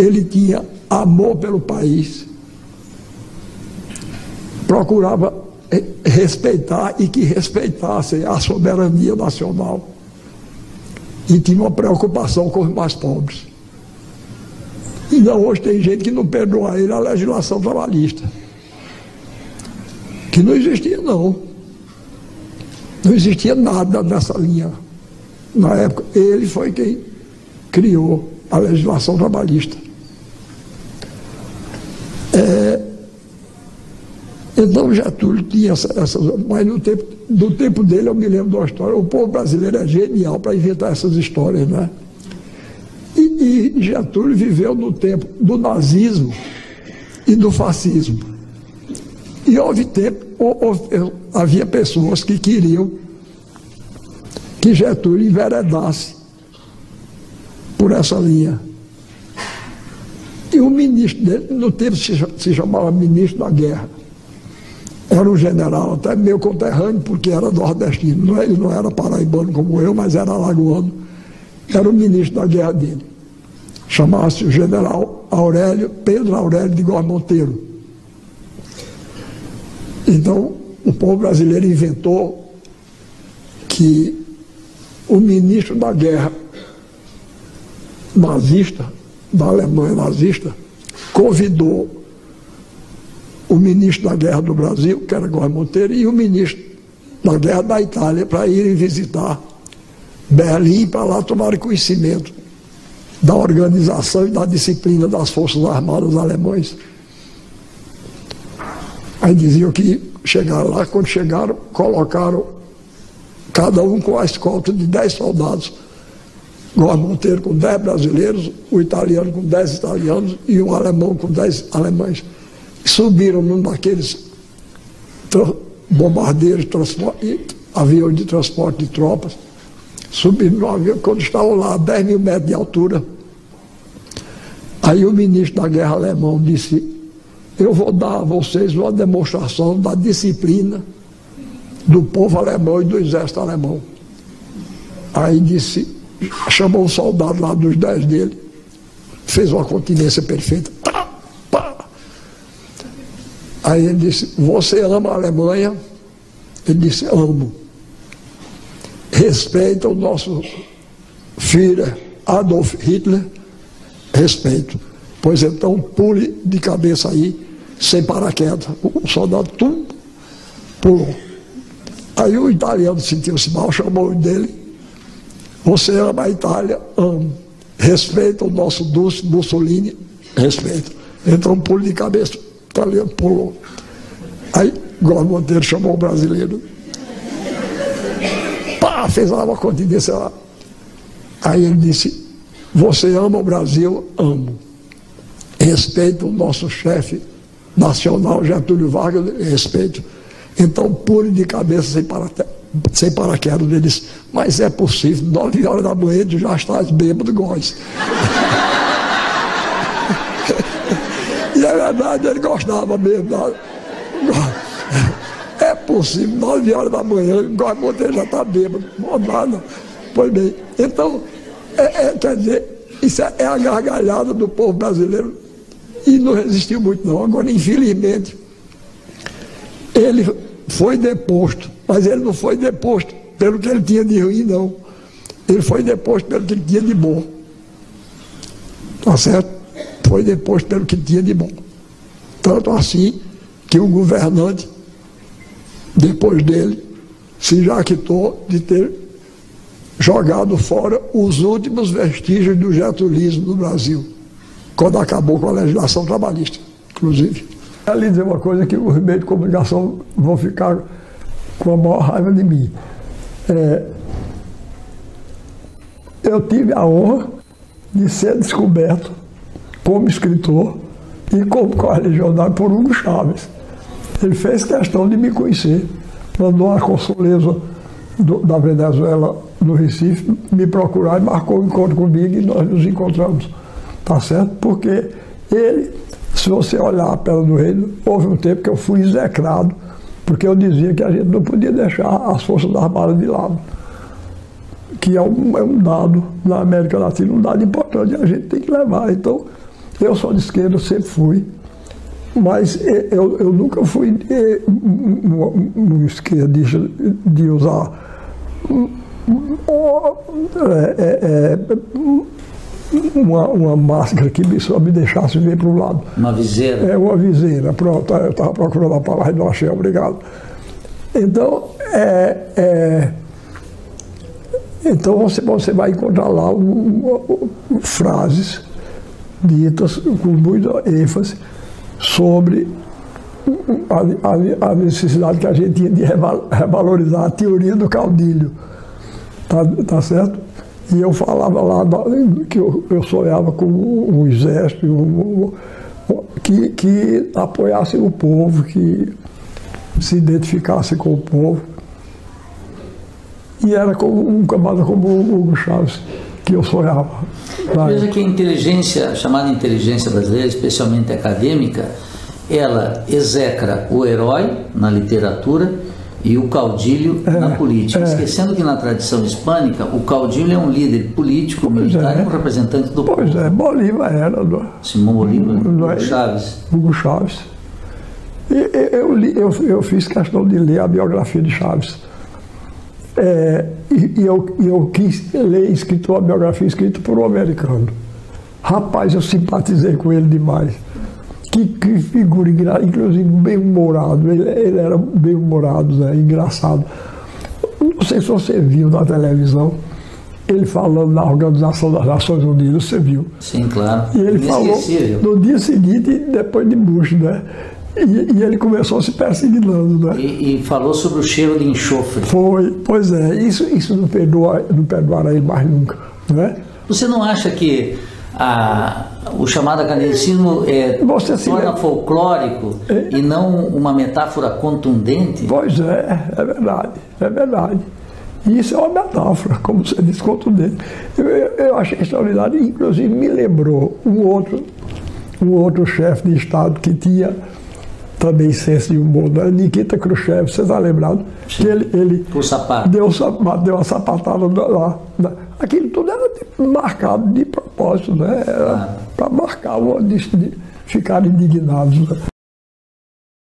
ele tinha amor pelo país, procurava respeitar e que respeitassem a soberania nacional. E tinha uma preocupação com os mais pobres. Então hoje tem gente que não perdoa ele a legislação trabalhista. Que não existia não. Não existia nada nessa linha. Na época, ele foi quem criou a legislação trabalhista. É, então Getúlio tinha essas, essa, mas no tempo, do tempo dele eu me lembro de uma história. O povo brasileiro é genial para inventar essas histórias, né? E, e Getúlio viveu no tempo do nazismo e do fascismo. E houve tempo, houve, havia pessoas que queriam que Getúlio enveredasse por essa linha. E o ministro dele, no tempo se, se chamava ministro da guerra. Era um general, até meu conterrâneo, porque era nordestino. Ele não era paraibano como eu, mas era alagoano. Era o ministro da guerra dele. Chamava-se o general Aurélio, Pedro Aurélio de Góes Monteiro. Então, o povo brasileiro inventou que o ministro da guerra nazista, da Alemanha nazista, convidou o ministro da Guerra do Brasil, que era Góes Monteiro, e o ministro da Guerra da Itália para irem visitar Berlim para lá tomar conhecimento da organização e da disciplina das Forças Armadas alemães. Aí diziam que chegaram lá, quando chegaram, colocaram cada um com a escolta de 10 soldados. Góes Monteiro com 10 brasileiros, o italiano com 10 italianos e um alemão com 10 alemães subiram num daqueles bombardeiros, transporte, aviões de transporte de tropas, subiram no avião, quando estavam lá a 10 mil metros de altura. Aí o ministro da guerra alemão disse, eu vou dar a vocês uma demonstração da disciplina do povo alemão e do exército alemão. Aí disse, chamou um soldado lá dos dez dele, fez uma continência perfeita. Aí ele disse: Você ama a Alemanha? Ele disse: Amo. Respeita o nosso filho Adolf Hitler? Respeito. Pois então pule de cabeça aí, sem paraquedas. O soldado tum, pulou. Aí o italiano sentiu-se mal, chamou dele. Você ama a Itália? Amo. Respeita o nosso Mussolini? Respeito. Então pule de cabeça italiano pulou. Aí Góes Monteiro chamou o brasileiro. Pá, fez lá uma continência lá. Aí ele disse, você ama o Brasil? Amo. Respeito o nosso chefe nacional, Getúlio Vargas, respeito. Então pule de cabeça sem, para, sem paraquedas. Ele disse, mas é possível, nove horas da manhã já estás bêbado, Góes. E é verdade, ele gostava mesmo. É possível, nove horas da manhã, igual a já está bêbado, nada. Pois bem, então, é, é, quer dizer, isso é, é a gargalhada do povo brasileiro e não resistiu muito não. Agora, infelizmente, ele foi deposto, mas ele não foi deposto pelo que ele tinha de ruim, não. Ele foi deposto pelo que ele tinha de bom. Tá certo? foi depois pelo que tinha de bom. Tanto assim que o governante, depois dele, se jaquitou de ter jogado fora os últimos vestígios do getulismo no Brasil, quando acabou com a legislação trabalhista, inclusive. Ali dizer uma coisa que os meios de comunicação vão ficar com a maior raiva de mim. É, eu tive a honra de ser descoberto como escritor e como correligionário por Hugo Chaves. Ele fez questão de me conhecer, mandou uma consuleza do, da Venezuela no Recife me procurar e marcou um encontro comigo e nós nos encontramos. Tá certo? Porque ele, se você olhar a Pedra do Reino, houve um tempo que eu fui execrado, porque eu dizia que a gente não podia deixar as Forças Armadas de lado. Que é um, é um dado na América Latina, um dado importante, a gente tem que levar. Então, Eu sou de esquerda, sempre fui, mas eu, eu nunca fui um esquerdista de usar é, é, uma, uma, máscara que só me deixasse ver para o lado. Uma viseira? É, uma viseira, pronto. Eu estava procurando a palavra e não achei, obrigado. Então, é, é, então você, você vai encontrar lá um, um, frases ditas com muita ênfase sobre a, a, a, necessidade que a gente tinha de revalorizar a teoria do caudilho. Tá, tá certo? E eu falava lá que eu, sonhava com um exército um, que, que apoiasse o povo, que se identificasse com o povo. E era como um camarada como o Hugo Chaves que eu sonhava. Veja que a inteligência, chamada inteligência brasileira, especialmente acadêmica, ela execra o herói na literatura e o caudilho é, na política. É. Esquecendo que na tradição hispânica, o caudilho é um líder político, militar é. e um representante do pois povo. Pois é, Bolívar era. Do, Simão Bolívar, Hugo é? Chaves. Hugo Chaves. E, eu, li, eu, eu fiz questão de ler a biografia de Chaves. É, e, e eu, eu quis ler escrito uma biografia escrita por um americano. Rapaz, eu simpatizei com ele demais. Que, que figura engraçada, inclusive bem-humorado. Ele, ele, era bem-humorado, né? engraçado. Não sei se você viu na televisão, ele falando na Organização das Nações Unidas, você viu. Sim, claro. E ele falou no dia seguinte, depois de Bush, né? E, e, ele começou a se perseguindo, né? E, e, falou sobre o cheiro de enxofre. Foi, pois é. Isso, isso não, perdoa, não perdoará ele mais nunca, né? Você não acha que a, o chamado academicismo é, Você se torna lembra? folclórico é. e não uma metáfora contundente? Pois é, é verdade, é verdade. Isso é uma metáfora, como você disse, contundente. Eu, eu, achei extraordinário, inclusive me lembrou um outro, um outro chefe de Estado que tinha também senso de humor, né? Nikita Khrushchev, você está lembrado? Sim. Ele, ele o sapato. Deu, deu uma sapatada lá. Aquilo tudo era marcado de propósito, né? Era ah. para marcar, de, de ficar indignados. Né?